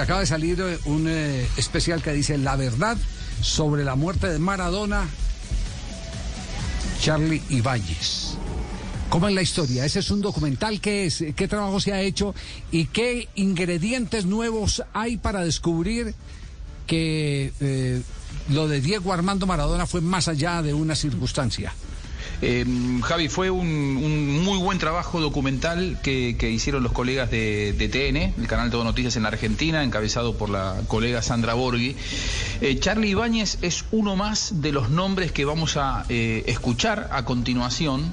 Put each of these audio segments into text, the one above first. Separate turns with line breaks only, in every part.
Acaba de salir eh, un eh, especial que dice la verdad sobre la muerte de Maradona, Charlie Ibáñez. ¿Cómo es la historia? ¿Ese es un documental? ¿Qué es? ¿Qué trabajo se ha hecho? ¿Y qué ingredientes nuevos hay para descubrir que eh, lo de Diego Armando Maradona fue más allá de una circunstancia?
Eh, Javi, fue un, un, muy buen trabajo documental que, hicieron los colegas de, de, TN, el canal Todo Noticias en la Argentina, encabezado por la colega Sandra Borghi. Eh, Charlie Ibáñez es uno más de los nombres que vamos a eh, escuchar a continuación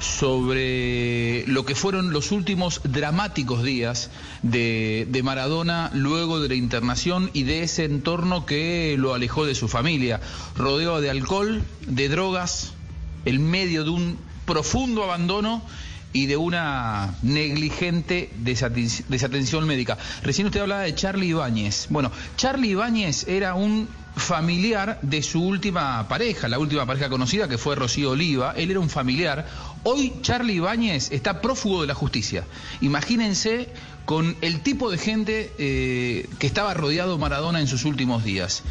sobre lo que fueron los últimos dramáticos días de, de, Maradona luego de la internación y de ese entorno que lo alejó de su familia, rodeado de alcohol, de drogas, el medio de un profundo abandono y de una negligente desatención médica. Recién usted hablaba de Charlie Ibáñez. Bueno, Charlie Ibáñez era un familiar de su última pareja, la última pareja conocida que fue Rocío Oliva. Él era un familiar. Hoy Charlie Ibáñez está prófugo de la justicia. Imagínense con el tipo de gente eh, que estaba rodeado Maradona en sus últimos días.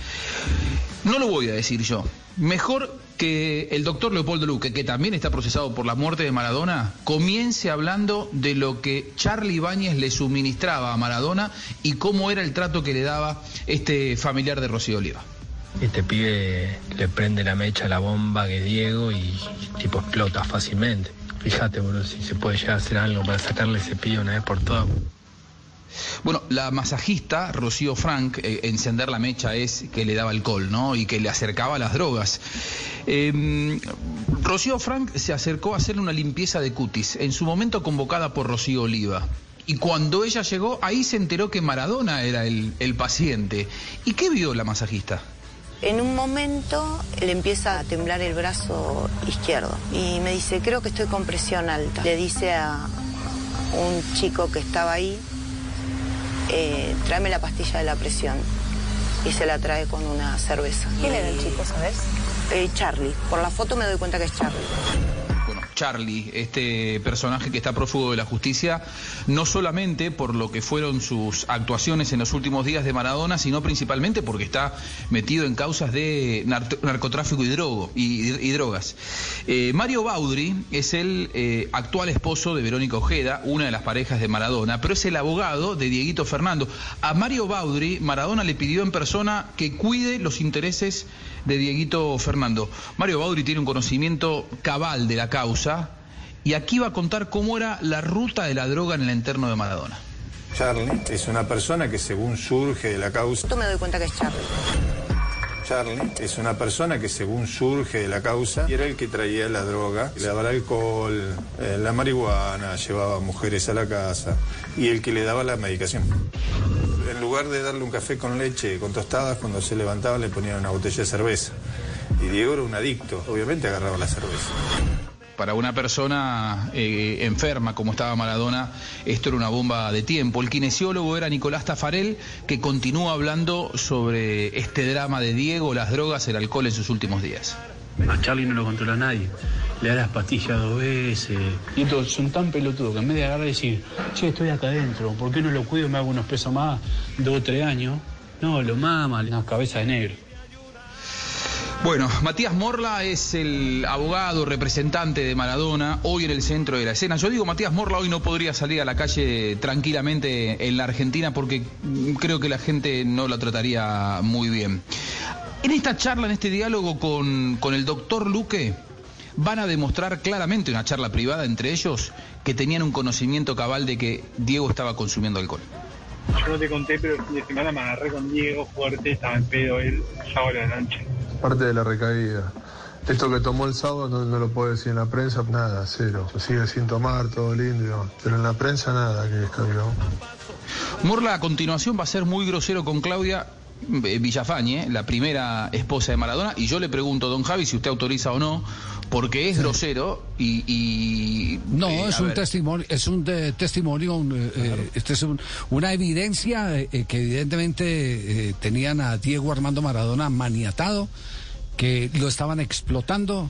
No lo voy a decir yo. Mejor que el doctor Leopoldo Luque, que también está procesado por la muerte de Maradona, comience hablando de lo que Charlie Ibáñez le suministraba a Maradona y cómo era el trato que le daba este familiar de Rocío Oliva.
Este pibe le prende la mecha a la bomba que Diego y tipo explota fácilmente. Fíjate, si se puede llegar a hacer algo para sacarle ese pibe una vez por todas.
Bueno, la masajista Rocío Frank, eh, encender la mecha es que le daba alcohol, ¿no? Y que le acercaba las drogas. Eh, Rocío Frank se acercó a hacerle una limpieza de cutis, en su momento convocada por Rocío Oliva. Y cuando ella llegó, ahí se enteró que Maradona era el, el paciente. ¿Y qué vio la masajista?
En un momento le empieza a temblar el brazo izquierdo y me dice, creo que estoy con presión alta. Le dice a un chico que estaba ahí, eh, tráeme la pastilla de la presión. Y se la trae con una cerveza.
¿Quién era el chico, sabes?
Eh, Charlie. Por la foto me doy cuenta que es Charlie.
Charlie, este personaje que está prófugo de la justicia, no solamente por lo que fueron sus actuaciones en los últimos días de Maradona, sino principalmente porque está metido en causas de narcotráfico y, drogo, y drogas. Eh, Mario Baudry es el eh, actual esposo de Verónica Ojeda, una de las parejas de Maradona, pero es el abogado de Dieguito Fernando. A Mario Baudry, Maradona le pidió en persona que cuide los intereses de Dieguito Fernando. Mario Baudry tiene un conocimiento cabal de la causa y aquí va a contar cómo era la ruta de la droga en el entorno de Maradona.
Charlie es una persona que según surge de la causa...
Yo me doy cuenta que es Charlie.
Charlie es una persona que según surge de la causa y era el que traía la droga, le daba el alcohol, eh, la marihuana, llevaba mujeres a la casa y el que le daba la medicación. Lugar de darle un café con leche, con tostadas, cuando se levantaba le ponían una botella de cerveza. Y Diego era un adicto, obviamente agarraba la cerveza
para una persona eh, enferma como estaba Maradona, esto era una bomba de tiempo. El kinesiólogo era Nicolás Tafarel, que continúa hablando sobre este drama de Diego, las drogas, el alcohol en sus últimos días.
A Charlie no lo controla nadie. Le da las pastillas dos veces. Y todos son tan pelotudos que en vez de agarrar y decir, che, estoy acá adentro, ¿por qué no lo cuido? Me hago unos pesos más, dos o tres años. No, lo mama, una cabeza de negro.
Bueno, Matías Morla es el abogado representante de Maradona, hoy en el centro de la escena. Yo digo, Matías Morla hoy no podría salir a la calle tranquilamente en la Argentina porque creo que la gente no la trataría muy bien. En esta charla, en este diálogo con, con el doctor Luque, van a demostrar claramente, una charla privada entre ellos, que tenían un conocimiento cabal de que Diego estaba consumiendo alcohol.
Yo no te conté, pero el fin de semana me agarré con Diego fuerte, estaba en pedo él, sábado de la noche
parte de la recaída. Esto que tomó el sábado no, no, lo puedo decir en la prensa, nada, cero. Sigue sin tomar, todo lindo. Pero en la prensa nada que descargó.
Morla a continuación va a ser muy grosero con Claudia Villafañe, la primera esposa de Maradona, y yo le pregunto, don Javi, si usted autoriza o no, porque es sí. grosero y, y
no eh, es, un testimonio, es un de, testimonio un, eh, claro. este es un, una evidencia eh, que evidentemente tenían a Diego Armando Maradona maniatado que lo estaban explotando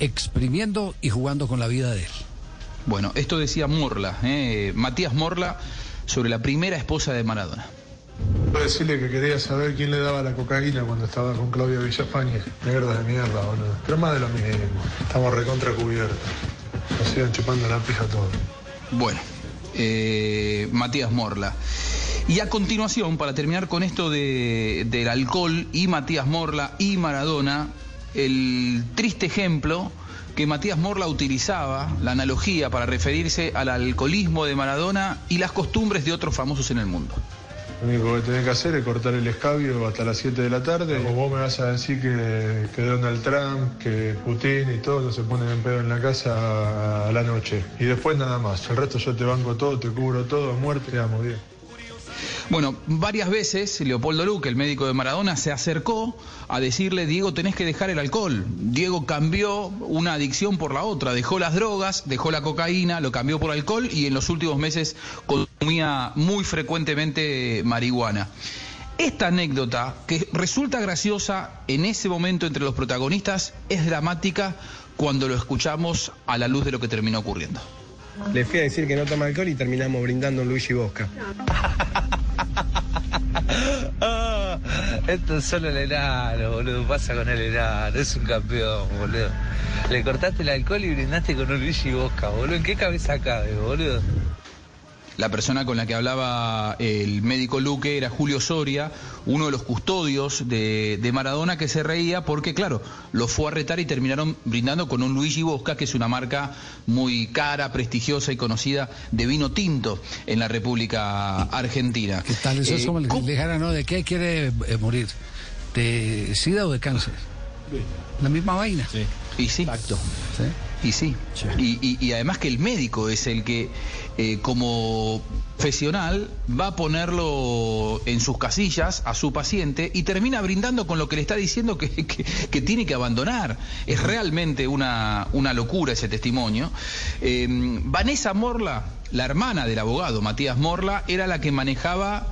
exprimiendo y jugando con la vida de él
bueno esto decía Morla Matías Morla sobre la primera esposa de Maradona
decirle que quería saber quién le daba la cocaína cuando estaba con Claudia Villafañe. Mierda de mierda, boludo. Pero más de lo mismo. Estamos recontra cubiertos. Nos sigan chupando la pija todo.
Bueno, eh, Matías Morla. Y a continuación, para terminar con esto de, del alcohol y Matías Morla y Maradona, el triste ejemplo que Matías Morla utilizaba, la analogía para referirse al alcoholismo de Maradona y las costumbres de otros famosos en el mundo.
Lo único que tenés que hacer es cortar el escabio hasta las 7 de la tarde. O vos me vas a decir que, que Donald Trump, que Putin y todos no se ponen en pedo en la casa a la noche. Y después nada más. El resto yo te banco todo, te cubro todo, a muerte, te amo bien.
Bueno, varias veces Leopoldo Luque, el médico de Maradona, se acercó a decirle, Diego, tenés que dejar el alcohol. Diego cambió una adicción por la otra, dejó las drogas, dejó la cocaína, lo cambió por alcohol y en los últimos meses consumía muy frecuentemente marihuana. Esta anécdota, que resulta graciosa en ese momento entre los protagonistas, es dramática cuando lo escuchamos a la luz de lo que terminó ocurriendo.
Le fui a decir que no toma alcohol y terminamos brindando un Luigi Bosca.
Ah, esto es solo el enano, boludo. Pasa con el enano. Es un campeón, boludo. Le cortaste el alcohol y brindaste con un Luigi Bosca, boludo. ¿En qué cabeza cabe, boludo?
La persona con la que hablaba el médico Luque era Julio Soria, uno de los custodios de, de, Maradona que se reía porque, claro, lo fue a retar y terminaron brindando con un Luigi Bosca, que es una marca muy cara, prestigiosa y conocida de vino tinto en la República Argentina.
¿Qué tal? Eso eh, es como le dijera, ¿no? ¿De qué quiere eh, morir? ¿De sida o de cáncer? La misma vaina.
Sí. Y sí.
Exacto.
¿Sí? Y sí. sí. Y, y, y, además que el médico es el que, eh, como profesional, va a ponerlo en sus casillas a su paciente y termina brindando con lo que le está diciendo que, que, que tiene que abandonar. Es realmente una, una locura ese testimonio. Eh, Vanessa Morla, la hermana del abogado Matías Morla, era la que manejaba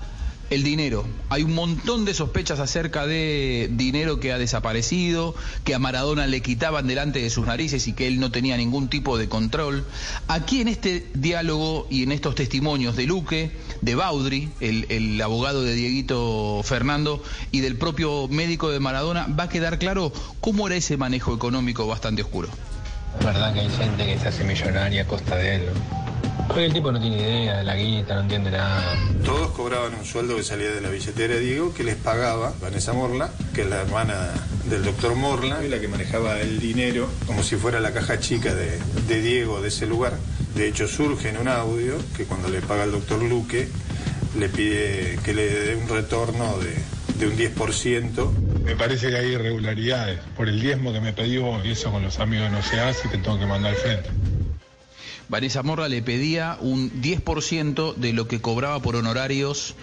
el dinero. Hay un montón de sospechas acerca de dinero que ha desaparecido, que a Maradona le quitaban delante de sus narices y que él no tenía ningún tipo de control. Aquí en este diálogo y en estos testimonios de Luque, de Baudry, el, abogado de Dieguito Fernando y del propio médico de Maradona, va a quedar claro cómo era ese manejo económico bastante oscuro.
Es verdad que hay gente que se hace millonaria a costa de él. Porque el tipo no tiene idea de la guita, no entiende nada.
Todos cobraban un sueldo que salía de la billetera de Diego, que les pagaba Vanessa Morla, que es la hermana del doctor Morla, y la que manejaba el dinero, como si fuera la caja chica de, de Diego de ese lugar. De hecho, surge en un audio que cuando le paga el doctor Luque, le pide que le dé un retorno de, de un 10%.
Me parece que hay irregularidades por el diezmo que me pidió y eso con los amigos no se hace y te tengo que mandar al frente.
Vanessa Morra le pedía un 10% de lo que cobraba por honorarios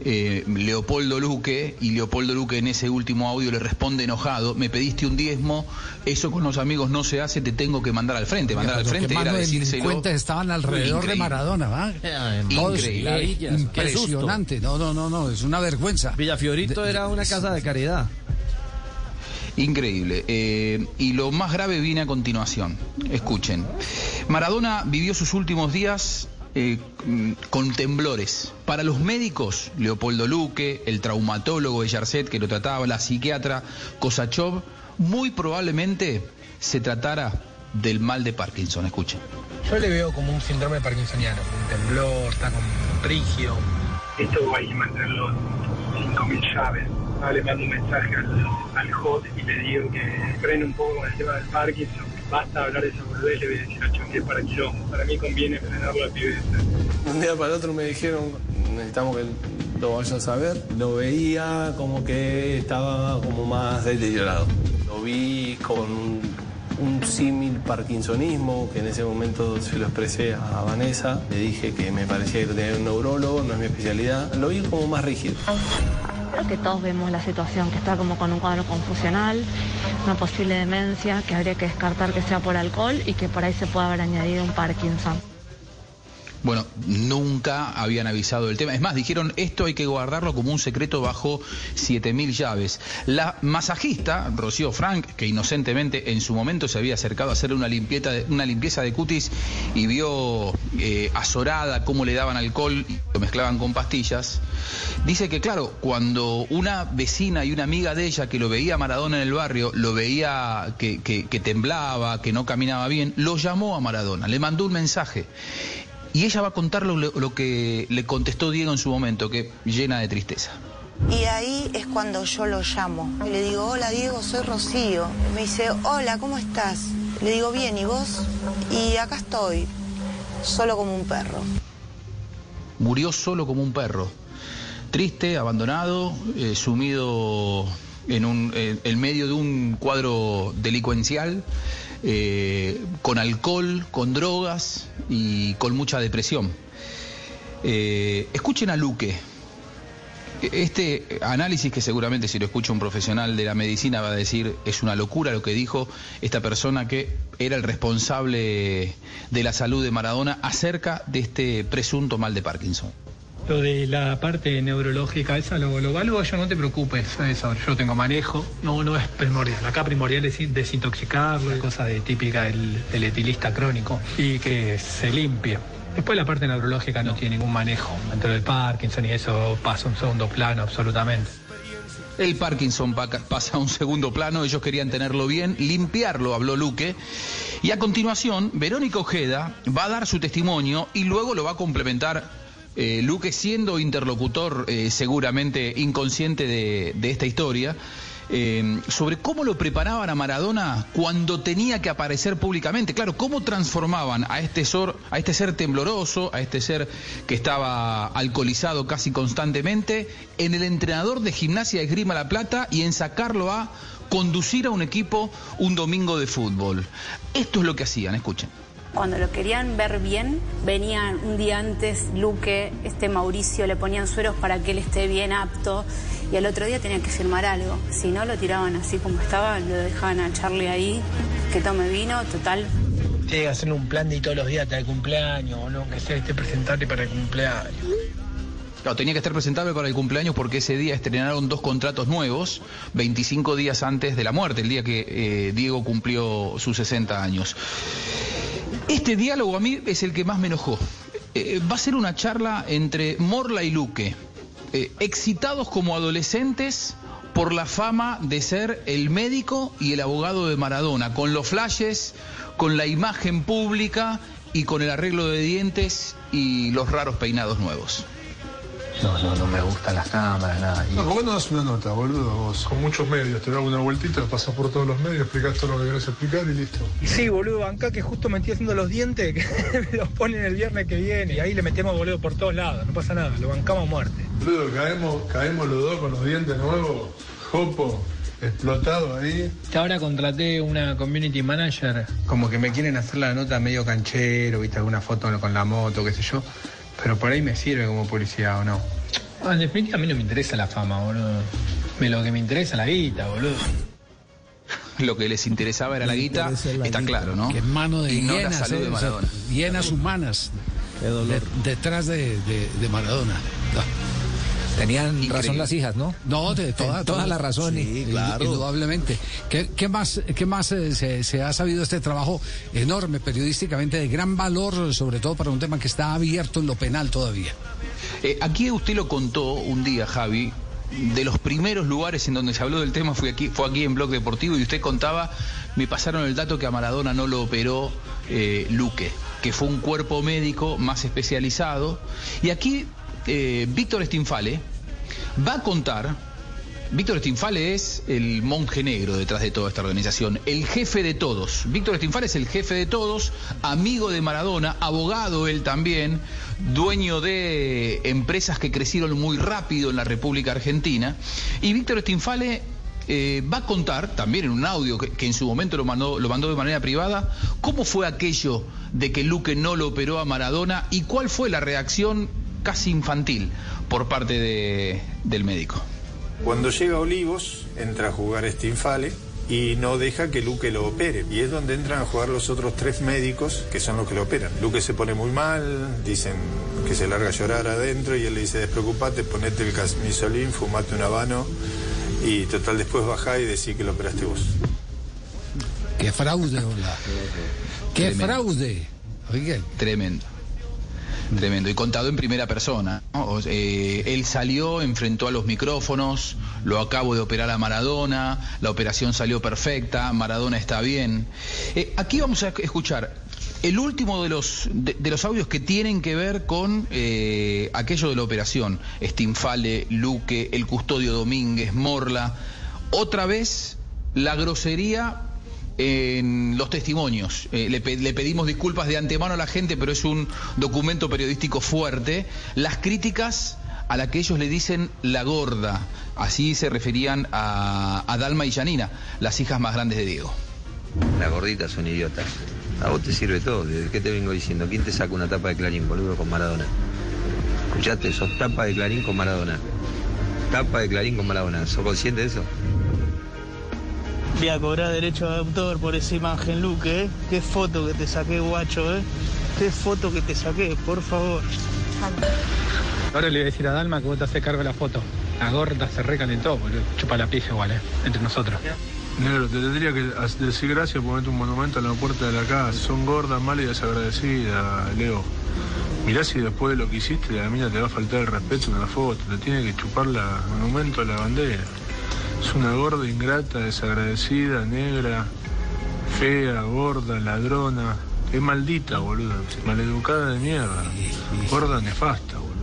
eh, Leopoldo Luque y Leopoldo Luque en ese último audio le responde enojado, me pediste un diezmo, eso con los amigos no se hace, te tengo que mandar al frente, mandar al frente era decírselo.
estaban alrededor increíble. de Maradona, ¿va?
Increíble.
impresionante, no, no, no, no, es una vergüenza.
Villafiorito de, era una casa de caridad.
Increíble. Eh, y lo más grave viene a continuación. Escuchen. Maradona vivió sus últimos días eh, con temblores. Para los médicos, Leopoldo Luque, el traumatólogo de Yarcet que lo trataba, la psiquiatra Kosachov, muy probablemente se tratara del mal de Parkinson. Escuchen.
Yo le veo como un síndrome parkinsoniano, un temblor, está como rígido.
Esto hay que mantenerlo 5.000 llaves. Ah, le mando un mensaje al, al hot y le digo que frene un poco con el tema del Parkinson. Basta hablar de esa boludez, le voy a decir a Chon que es para quilombo. Para mí conviene frenarlo a pibeza.
Un día para el otro me dijeron, necesitamos que lo vayas a ver. Lo veía como que estaba como más deteriorado. Lo vi con un, un símil parkinsonismo, que en ese momento se lo expresé a Vanessa. Le dije que me parecía que tenía un neurólogo, no es mi especialidad. Lo vi como más rígido.
Creo que todos vemos la situación, que está como con un cuadro confusional, una posible demencia, que habría que descartar que sea por alcohol y que por ahí se pueda haber añadido un Parkinson.
Bueno, nunca habían avisado del tema. Es más, dijeron esto hay que guardarlo como un secreto bajo 7.000 llaves. La masajista, Rocío Frank, que inocentemente en su momento se había acercado a hacer una, limpieza de, una limpieza de cutis y vio eh, azorada cómo le daban alcohol y lo mezclaban con pastillas, dice que claro, cuando una vecina y una amiga de ella que lo veía a Maradona en el barrio, lo veía que, que, que temblaba, que no caminaba bien, lo llamó a Maradona, le mandó un mensaje. Y ella va a contar lo, lo, que le contestó Diego en su momento, que llena de tristeza.
Y ahí es cuando yo lo llamo. Le digo, hola Diego, soy Rocío. Me dice, hola, ¿cómo estás? Le digo, bien, ¿y vos? Y acá estoy, solo como un perro.
Murió solo como un perro. Triste, abandonado, eh, sumido en, un, eh, en medio de un cuadro delincuencial con alcohol, con drogas y con mucha depresión. Eh, escuchen a Luque. Este análisis que seguramente si lo escucha un profesional de la medicina va a decir es una locura lo que dijo esta persona que era el responsable de la salud de Maradona acerca de este presunto mal de Parkinson.
Lo de la parte neurológica, esa lo, lo yo, no te preocupes, eso, yo tengo manejo, no, no es primordial. Acá primordial es desintoxicarlo, es cosa de típica del, del etilista crónico y que se limpie. Después la parte neurológica no tiene ningún manejo. Dentro del Parkinson y eso pasa a un segundo plano absolutamente.
El Parkinson pasa a un segundo plano, ellos querían tenerlo bien, limpiarlo, habló Luque. Y a continuación, Verónica Ojeda va a dar su testimonio y luego lo va a complementar eh, Luque siendo interlocutor eh, seguramente inconsciente de, esta historia, eh, sobre cómo lo preparaban a Maradona cuando tenía que aparecer públicamente. Claro, cómo transformaban a este, a este ser tembloroso, a este ser que estaba alcoholizado casi constantemente, en el entrenador de gimnasia de Grima La Plata y en sacarlo a conducir a un equipo un domingo de fútbol. Esto es lo que hacían, escuchen.
Cuando lo querían ver bien, venían un día antes Luque, este Mauricio, le ponían sueros para que él esté bien apto y al otro día tenían que firmar algo. Si no, lo tiraban así como estaba, lo dejaban a Charlie ahí, que tome vino, total.
Tiene que hacer un plan de todos los días hasta el cumpleaños, o no, que sea esté presentable para el cumpleaños.
Claro, tenía que estar presentable para el cumpleaños porque ese día estrenaron dos contratos nuevos, 25 días antes de la muerte, el día que eh, Diego cumplió sus 60 años. Este diálogo a mí es el que más me enojó. Eh, va a ser una charla entre Morla y Luque, eh, excitados como adolescentes por la fama de ser el médico y el abogado de Maradona, con los flashes, con la imagen pública y con el arreglo de dientes y los raros peinados nuevos.
No, no, no me gustan las cámaras, nada.
No, ¿por qué no das una nota, boludo? Vos, con muchos medios, te das una vueltita, pasas por todos los medios, explicás todo lo que querés explicar y listo.
Sí, boludo, acá que justo me estoy haciendo los dientes, que me los ponen el viernes que viene, y ahí le metemos, boludo, por todos lados, no pasa nada, lo bancamos a muerte.
Boludo, caemos, caemos los dos con los dientes nuevos, jopo, explotado ahí.
Ahora contraté una community manager, como que me quieren hacer la nota medio canchero, viste, alguna foto con la moto, qué sé yo. Pero por ahí me sirve como publicidad o no. Ah, en definitiva a mí no me interesa la fama, boludo. Me, lo que me interesa es la guita, boludo.
Lo que les interesaba era la guita, está claro, ¿no?
Que es mano de
y no la salud de Maradona.
hienas humanas de- detrás de, de- de Maradona.
Tenían razón las hijas, ¿no?
No, de toda,
Toda la razón.
Sí,
y-
claro. Indudablemente. ¿Qué, qué más, qué más eh, se, se ha sabido este trabajo enorme, periodísticamente, de gran valor, sobre todo para un tema que está abierto en lo penal todavía?
Eh, aquí usted lo contó un día, Javi. De los primeros lugares en donde se habló del tema fue aquí, fue aquí en Blog Deportivo y usted contaba, me pasaron el dato que a Maradona no lo operó eh, Luque, que fue un cuerpo médico más especializado. Y aquí eh, Víctor Stinfale va a contar Víctor Stinfale es el monje negro detrás de toda esta organización, el jefe de todos. Víctor Stinfale es el jefe de todos, amigo de Maradona, abogado él también, dueño de empresas que crecieron muy rápido en la República Argentina. Y Víctor Stinfale eh, va a contar, también en un audio que, que en su momento lo mandó, lo mandó de manera privada, cómo fue aquello de que Luque no lo operó a Maradona y cuál fue la reacción casi infantil por parte de- del médico.
Cuando llega Olivos, entra a jugar Stinfale y no deja que Luque lo opere. Y es donde entran a jugar los otros tres médicos que son los que lo operan. Luque se pone muy mal, dicen que se larga a llorar adentro y él le dice, despreocupate, ponete el camisolín, fumate un habano y total después bajá y decís que lo operaste vos.
Qué fraude, hola. Qué
Tremendo.
fraude.
Tremendo. Tremendo. Y contado en primera persona. eh, él salió, enfrentó a los micrófonos, lo acabo de operar a Maradona, la operación salió perfecta, Maradona está bien. Eh, aquí vamos a escuchar el último de los, de los audios que tienen que ver con eh, aquello de la operación. Stinfale, Luque, el custodio Domínguez, Morla. Otra vez la grosería en los testimonios. Eh, le, pe- le pedimos disculpas de antemano a la gente, pero es un documento periodístico fuerte. Las críticas a la que ellos le dicen la gorda, así se referían a, a Dalma y Janina, las hijas más grandes de Diego.
Las gorditas son idiotas. A vos te sirve todo. ¿De qué te vengo diciendo? ¿Quién te saca una tapa de Clarín, boludo, con Maradona? Escuchate, sos tapa de Clarín con Maradona. Tapa de Clarín con Maradona. ¿Sos consciente de eso?
Voy a cobrar derecho de autor por esa imagen, Luque, ¿eh? Qué foto que te saqué, guacho, ¿eh? Qué foto que te saqué, por favor.
Ahora le voy a decir a Dalma que vos te haces cargo de la foto. La gorda se recalentó, boludo. Chupa la pija igual, ¿eh? Entre nosotros.
Negro, te tendría que decir gracias por ponerte un monumento en la puerta de la casa. Son gordas, malas y desagradecidas, Leo. Mirá si después de lo que hiciste a la mina te va a faltar el respeto en la foto. Te tiene que chupar la monumento a la bandera. Es una gorda ingrata, desagradecida, negra, fea, gorda, ladrona. Es maldita, boludo. Maleducada de mierda. Gorda nefasta, boludo.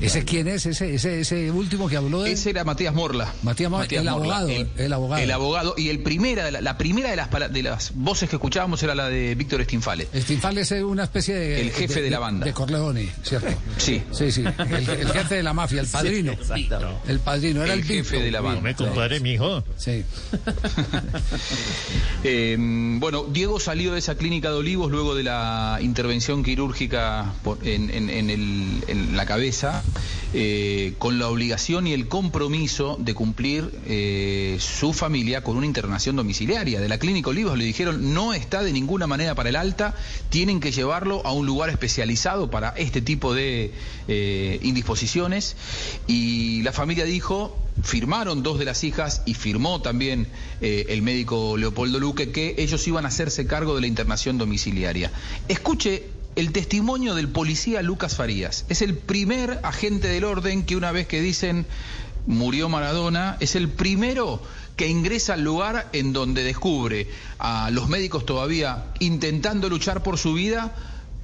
¿Ese quién es? Ese, ese, ese último que habló de.
Ese era Matías Morla.
Matías Morla, el abogado, el abogado.
El abogado. Y el primera, la, la primera de las, de las voces que escuchábamos era la de Víctor Stinfale.
Stinfale es una especie de.
El jefe de la banda.
De Corleone, ¿cierto?
Sí.
Sí, sí. El, el jefe de la mafia, el padrino. el padrino, era el,
El jefe de la banda.
Me compadre, mi hijo.
Sí.
Eh, bueno, Diego salió de esa clínica de Olivos luego de la intervención quirúrgica por- en, en- en el- en la cabeza, eh, con la obligación y el compromiso de cumplir eh, su familia con una internación domiciliaria. De la clínica Olivos le dijeron no está de ninguna manera para el alta, tienen que llevarlo a un lugar especializado para este tipo de eh, indisposiciones. Y la familia dijo firmaron dos de las hijas y firmó también el médico Leopoldo Luque que ellos iban a hacerse cargo de la internación domiciliaria. Escuche el testimonio del policía Lucas Farías. Es el primer agente del orden que una vez que dicen murió Maradona, es el primero que ingresa al lugar en donde descubre a los médicos todavía intentando luchar por su vida,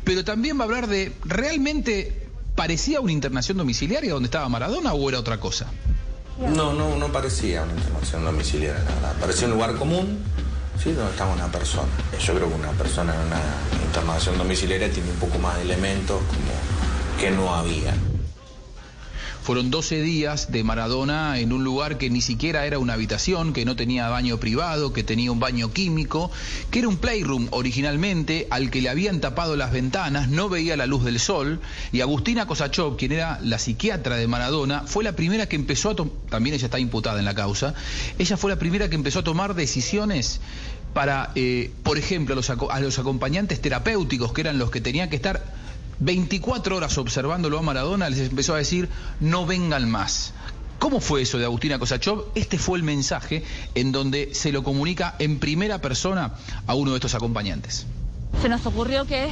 pero también va a hablar de realmente parecía una internación domiciliaria donde estaba Maradona o era otra cosa.
No, no, no parecía una internación domiciliaria. Parecía un lugar común, ¿sí? Donde estaba una persona. Yo creo que una persona en una internación domiciliaria tiene un poco más de elementos como que no había.
Fueron 12 días de Maradona en un lugar que ni siquiera era una habitación, que no tenía baño privado, que tenía un baño químico, que era un playroom originalmente, al que le habían tapado las ventanas, no veía la luz del sol, y Agustina Kosachov, quien era la psiquiatra de Maradona, fue la primera que empezó a tomar, también ella está imputada en la causa, ella fue la primera que empezó a tomar decisiones para, eh, por ejemplo, a los, a los acompañantes terapéuticos, que eran los que tenían que estar 24 horas observándolo a Maradona, les empezó a decir, no vengan más. ¿Cómo fue eso de Agustina Kosachov? Este fue el mensaje en donde se lo comunica en primera persona a uno de estos acompañantes.
Se nos ocurrió que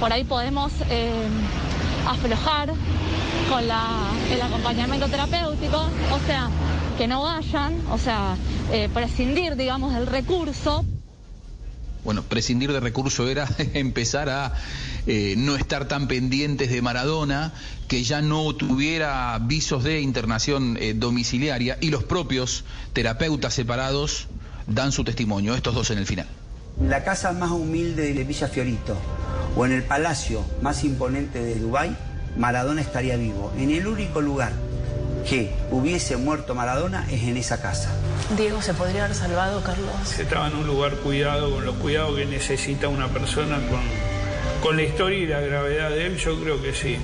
por ahí podemos eh, aflojar con el acompañamiento terapéutico, o sea, que no vayan, o sea, eh, prescindir, digamos, del recurso
Bueno, prescindir de recurso era empezar a eh, no estar tan pendientes de Maradona, que ya no tuviera visos de internación eh, domiciliaria y los propios terapeutas separados dan su testimonio, estos dos en el final.
La casa más humilde de Villa Fiorito o en el palacio más imponente de Dubái, Maradona estaría vivo. En el único lugar que hubiese muerto Maradona es en esa casa.
Diego, ¿se podría haber salvado, Carlos?
Estaba en un lugar cuidado, con los cuidados que necesita una persona con, con la historia y la gravedad de él, yo creo que sí.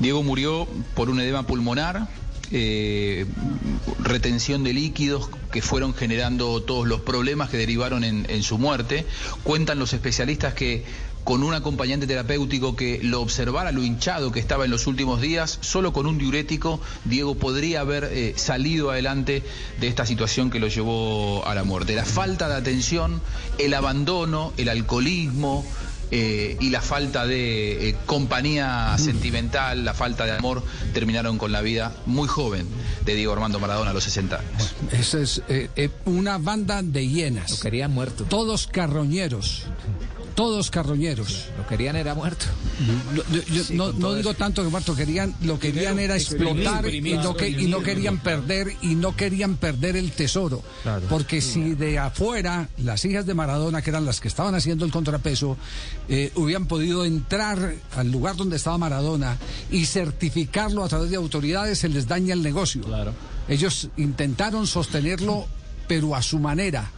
Diego murió por un edema pulmonar eh, retención de líquidos que fueron generando todos los problemas que derivaron en, en su muerte. Cuentan los especialistas que con un acompañante terapéutico que lo observara lo hinchado que estaba en los últimos días, solo con un diurético, Diego podría haber eh, salido adelante de esta situación que lo llevó a la muerte. La falta de atención, el abandono, el alcoholismo, eh, y la falta de eh, compañía sentimental, la falta de amor, terminaron con la vida muy joven de Diego Armando Maradona a los 60 años.
Esa es eh, eh, una banda de hienas.
Lo querían muerto.
Todos carroñeros. Todos carroñeros.
Lo querían era muerto.
No, yo- yo
Sí,
no, digo
eso.
tanto que muerto, querían, lo querían era explotar y no, que, y no querían perder y no querían perder el tesoro. Porque si de afuera las hijas de Maradona, que eran las que estaban haciendo el contrapeso, eh, hubieran podido entrar al lugar donde estaba Maradona y certificarlo a través de autoridades, se les daña el negocio. Ellos intentaron sostenerlo, pero a su manera.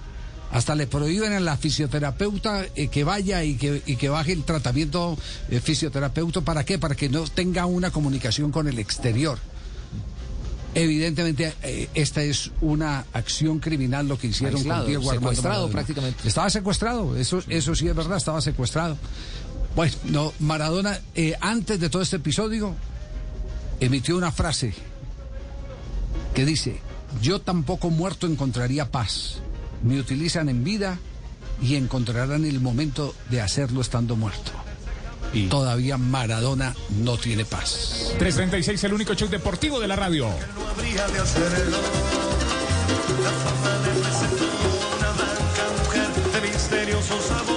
Hasta le prohíben a la fisioterapeuta eh, que vaya y que, y que baje el tratamiento eh, fisioterapeuta. ¿Para qué? Para que no tenga una comunicación con el exterior. Evidentemente, eh, esta es una acción criminal lo que hicieron
Aislado,
con Diego Armando
secuestrado
Maradona.
prácticamente.
Estaba secuestrado, eso, eso sí es verdad, estaba secuestrado. Bueno, no, Maradona, eh, antes de todo este episodio, emitió una frase que dice, yo tampoco muerto encontraría paz. Me utilizan en vida y encontrarán el momento de hacerlo estando muerto. Todavía Maradona no tiene paz.
336, el único show deportivo de la radio.
habría de hacerlo. La fama le presentó una blanca mujer de misterioso sabor.